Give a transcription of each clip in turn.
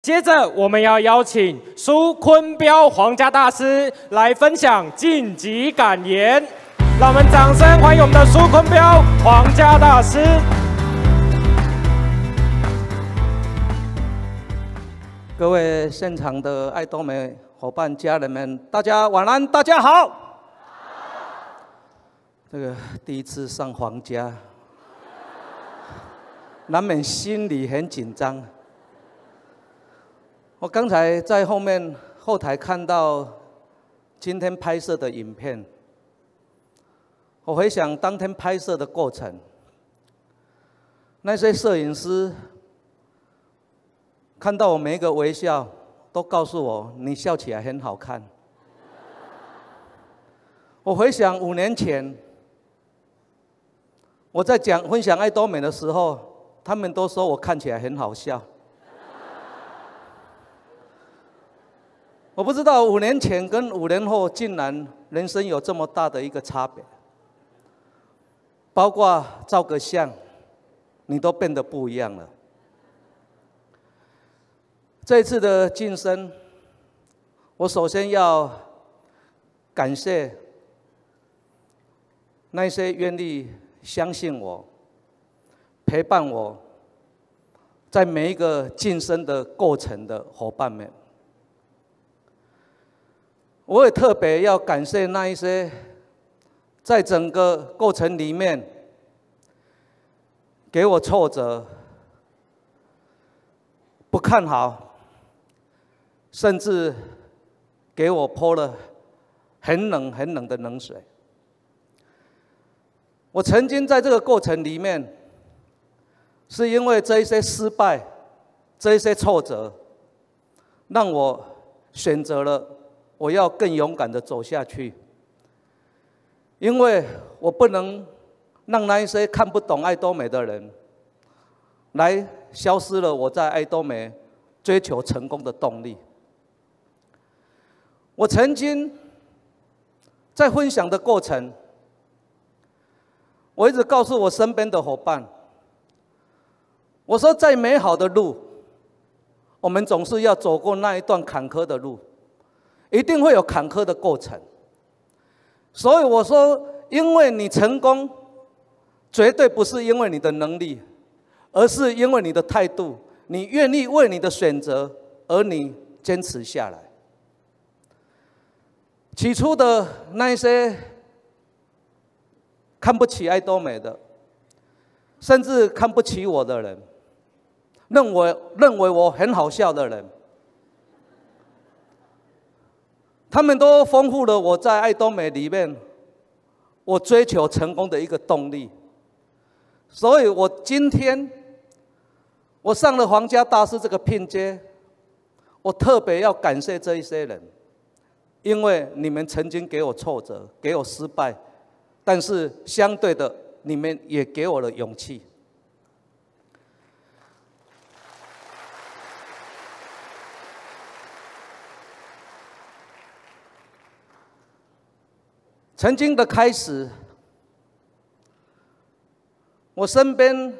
接着，我们要邀请苏坤标皇家大师来分享晋级感言。让我们掌声欢迎我们的苏坤标皇家大师。各位现场的爱多美伙伴、家人们，大家晚安，大家好。这个第一次上皇家，难免心里很紧张。我刚才在后面后台看到今天拍摄的影片，我回想当天拍摄的过程，那些摄影师看到我每一个微笑，都告诉我你笑起来很好看。我回想五年前我在讲分享爱多美的时候，他们都说我看起来很好笑。我不知道五年前跟五年后竟然人生有这么大的一个差别，包括照个相，你都变得不一样了。这次的晋升，我首先要感谢那些愿意相信我、陪伴我，在每一个晋升的过程的伙伴们。我也特别要感谢那一些，在整个过程里面给我挫折、不看好，甚至给我泼了很冷很冷的冷水。我曾经在这个过程里面，是因为这一些失败、这一些挫折，让我选择了。我要更勇敢的走下去，因为我不能让那一些看不懂爱多美的人，来消失了我在爱多美追求成功的动力。我曾经在分享的过程，我一直告诉我身边的伙伴，我说再美好的路，我们总是要走过那一段坎坷的路。一定会有坎坷的过程，所以我说，因为你成功，绝对不是因为你的能力，而是因为你的态度，你愿意为你的选择而你坚持下来。起初的那一些看不起爱多美的，甚至看不起我的人，认为认为我很好笑的人。他们都丰富了我在爱多美里面，我追求成功的一个动力。所以我今天，我上了皇家大师这个聘阶，我特别要感谢这一些人，因为你们曾经给我挫折，给我失败，但是相对的，你们也给我了勇气。曾经的开始，我身边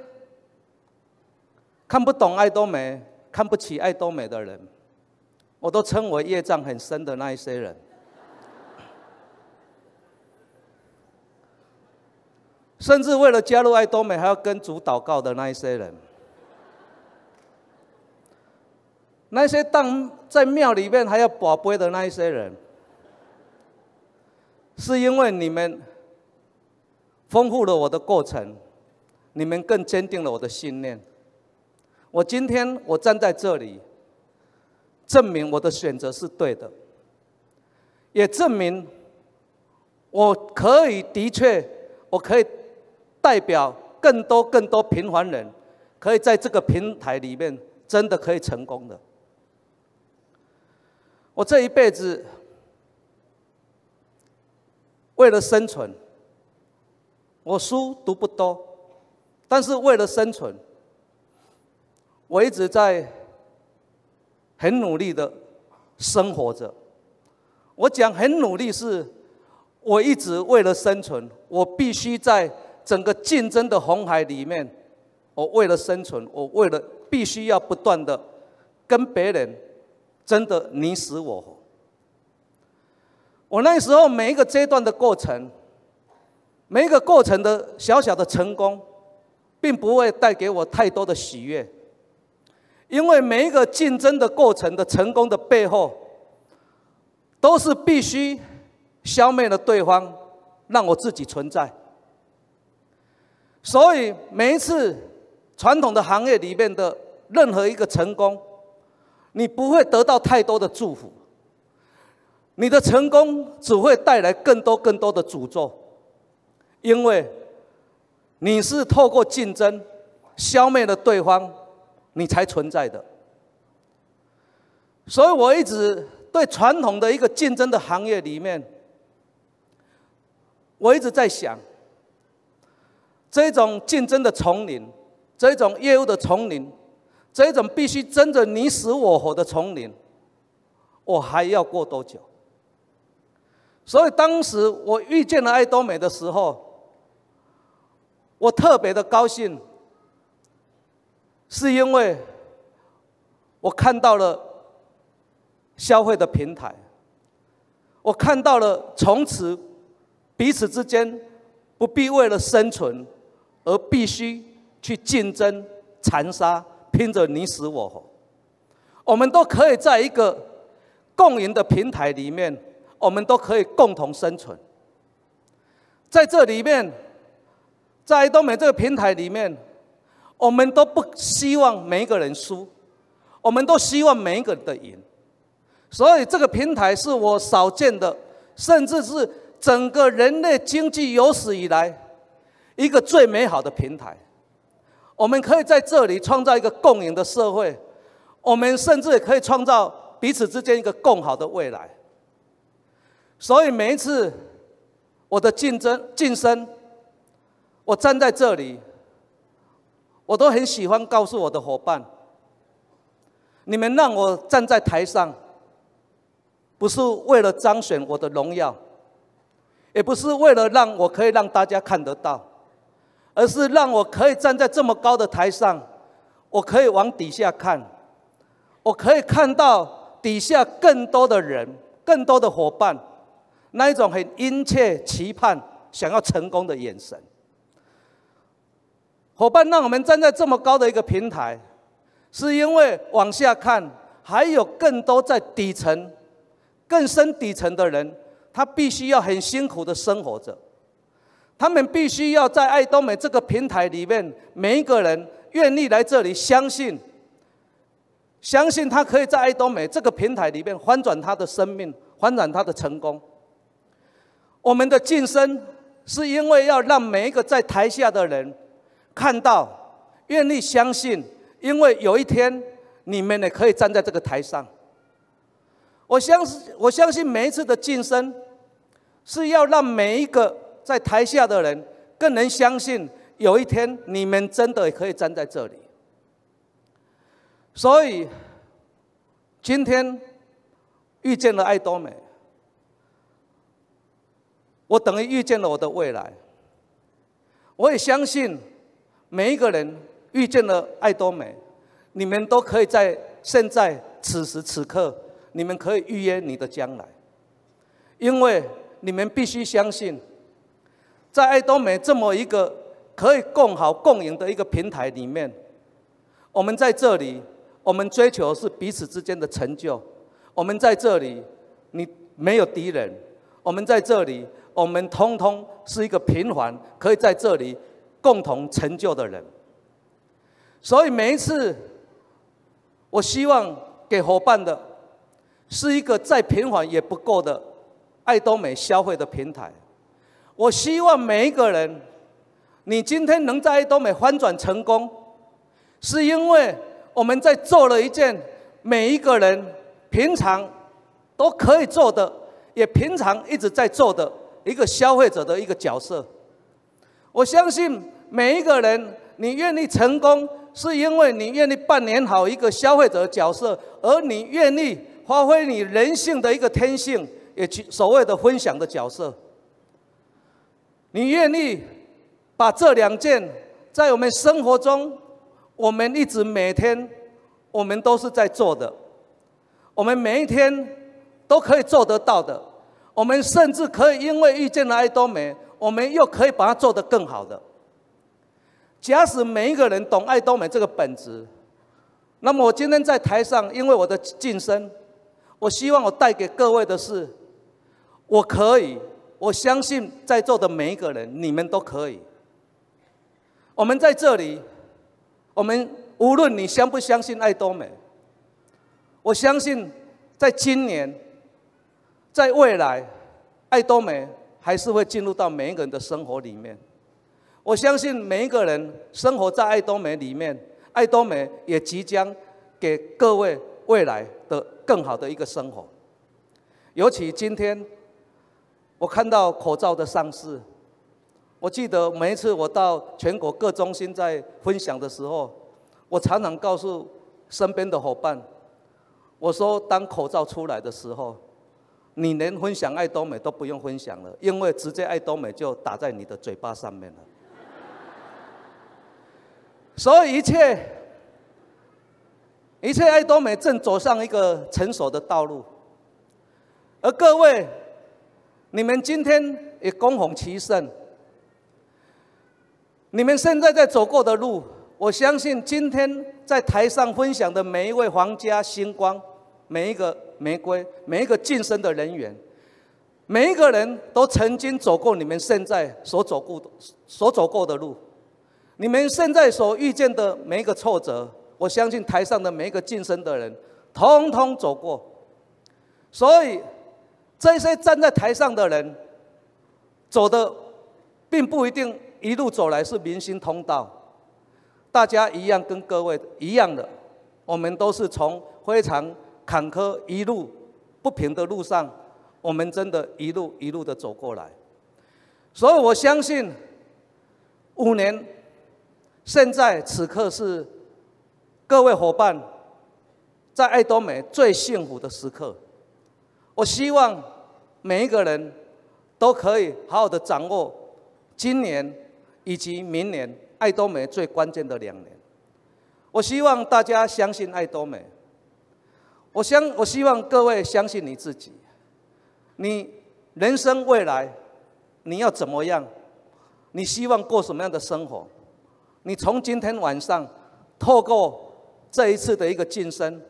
看不懂爱多美、看不起爱多美的人，我都称为业障很深的那一些人。甚至为了加入爱多美，还要跟主祷告的那一些人，那些当在庙里面还要保杯的那一些人。是因为你们丰富了我的过程，你们更坚定了我的信念。我今天我站在这里，证明我的选择是对的，也证明我可以的确，我可以代表更多更多平凡人，可以在这个平台里面真的可以成功的。我这一辈子。为了生存，我书读不多，但是为了生存，我一直在很努力的生活着。我讲很努力，是我一直为了生存，我必须在整个竞争的红海里面，我为了生存，我为了必须要不断的跟别人争得你死我活。我那时候每一个阶段的过程，每一个过程的小小的成功，并不会带给我太多的喜悦，因为每一个竞争的过程的成功的背后，都是必须消灭了对方，让我自己存在。所以每一次传统的行业里面的任何一个成功，你不会得到太多的祝福。你的成功只会带来更多更多的诅咒，因为你是透过竞争消灭了对方，你才存在的。所以我一直对传统的一个竞争的行业里面，我一直在想，这种竞争的丛林，这种业务的丛林，这种必须争着你死我活的丛林，我还要过多久？所以当时我遇见了爱多美的时候，我特别的高兴，是因为我看到了消费的平台，我看到了从此彼此之间不必为了生存而必须去竞争、残杀、拼着你死我活，我们都可以在一个共赢的平台里面。我们都可以共同生存，在这里面，在爱多美这个平台里面，我们都不希望每一个人输，我们都希望每一个人的赢，所以这个平台是我少见的，甚至是整个人类经济有史以来一个最美好的平台。我们可以在这里创造一个共赢的社会，我们甚至也可以创造彼此之间一个更好的未来。所以每一次我的竞争晋升，我站在这里，我都很喜欢告诉我的伙伴：你们让我站在台上，不是为了彰显我的荣耀，也不是为了让我可以让大家看得到，而是让我可以站在这么高的台上，我可以往底下看，我可以看到底下更多的人，更多的伙伴。那一种很殷切期盼、想要成功的眼神，伙伴，让我们站在这么高的一个平台，是因为往下看，还有更多在底层、更深底层的人，他必须要很辛苦的生活着，他们必须要在爱多美这个平台里面，每一个人愿意来这里，相信，相信他可以在爱多美这个平台里面翻转他的生命，翻转他的成功。我们的晋升，是因为要让每一个在台下的人看到，愿意相信，因为有一天你们也可以站在这个台上。我相信，我相信每一次的晋升，是要让每一个在台下的人更能相信，有一天你们真的可以站在这里。所以，今天遇见了爱多美。我等于遇见了我的未来，我也相信每一个人遇见了爱多美，你们都可以在现在此时此刻，你们可以预约你的将来，因为你们必须相信，在爱多美这么一个可以共好共赢的一个平台里面，我们在这里，我们追求是彼此之间的成就，我们在这里，你没有敌人，我们在这里。我们通通是一个平凡，可以在这里共同成就的人。所以每一次，我希望给伙伴的，是一个再平凡也不够的爱多美消费的平台。我希望每一个人，你今天能在爱多美翻转成功，是因为我们在做了一件每一个人平常都可以做的，也平常一直在做的。一个消费者的一个角色，我相信每一个人，你愿意成功，是因为你愿意扮演好一个消费者的角色，而你愿意发挥你人性的一个天性，也去所谓的分享的角色。你愿意把这两件在我们生活中，我们一直每天我们都是在做的，我们每一天都可以做得到的。我们甚至可以因为遇见了爱多美，我们又可以把它做得更好的。假使每一个人懂爱多美这个本质，那么我今天在台上，因为我的晋升，我希望我带给各位的是，我可以，我相信在座的每一个人，你们都可以。我们在这里，我们无论你相不相信爱多美，我相信在今年，在未来，爱多美还是会进入到每一个人的生活里面。我相信每一个人生活在爱多美里面，爱多美也即将给各位未来的更好的一个生活。尤其今天，我看到口罩的上市，我记得每一次我到全国各中心在分享的时候，我常常告诉身边的伙伴，我说当口罩出来的时候，你连分享爱多美都不用分享了，因为直接爱多美就打在你的嘴巴上面了。所以一切，一切爱多美正走上一个成熟的道路，而各位，你们今天也恭逢其盛，你们现在在走过的路，我相信今天在台上分享的每一位皇家星光，每一个玫瑰，每一个晋升的人员，每一个人都曾经走过你们现在所走过的所走过的路。你们现在所遇见的每一个挫折，我相信台上的每一个晋升的人，通通走过。所以，这些站在台上的人，走的，并不一定一路走来是明星通道。大家一样跟各位一样的，我们都是从非常坎坷一路不平的路上，我们真的一路一路的走过来。所以我相信，五年。现在此刻是各位伙伴在爱多美最幸福的时刻。我希望每一个人都可以好好的掌握今年以及明年爱多美最关键的两年。我希望大家相信爱多美。我相我希望各位相信你自己。你人生未来你要怎么样？你希望过什么样的生活？你从今天晚上透过这一次的一个晋升，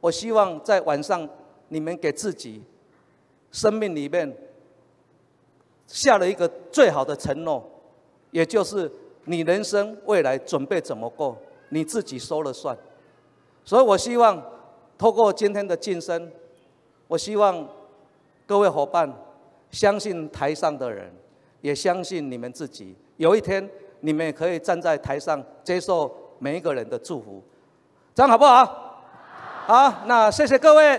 我希望在晚上你们给自己生命里面下了一个最好的承诺，也就是你人生未来准备怎么过，你自己说了算。所以我希望透过今天的晋升，我希望各位伙伴相信台上的人，也相信你们自己，有一天。你们也可以站在台上接受每一个人的祝福，这样好不好？好，那谢谢各位。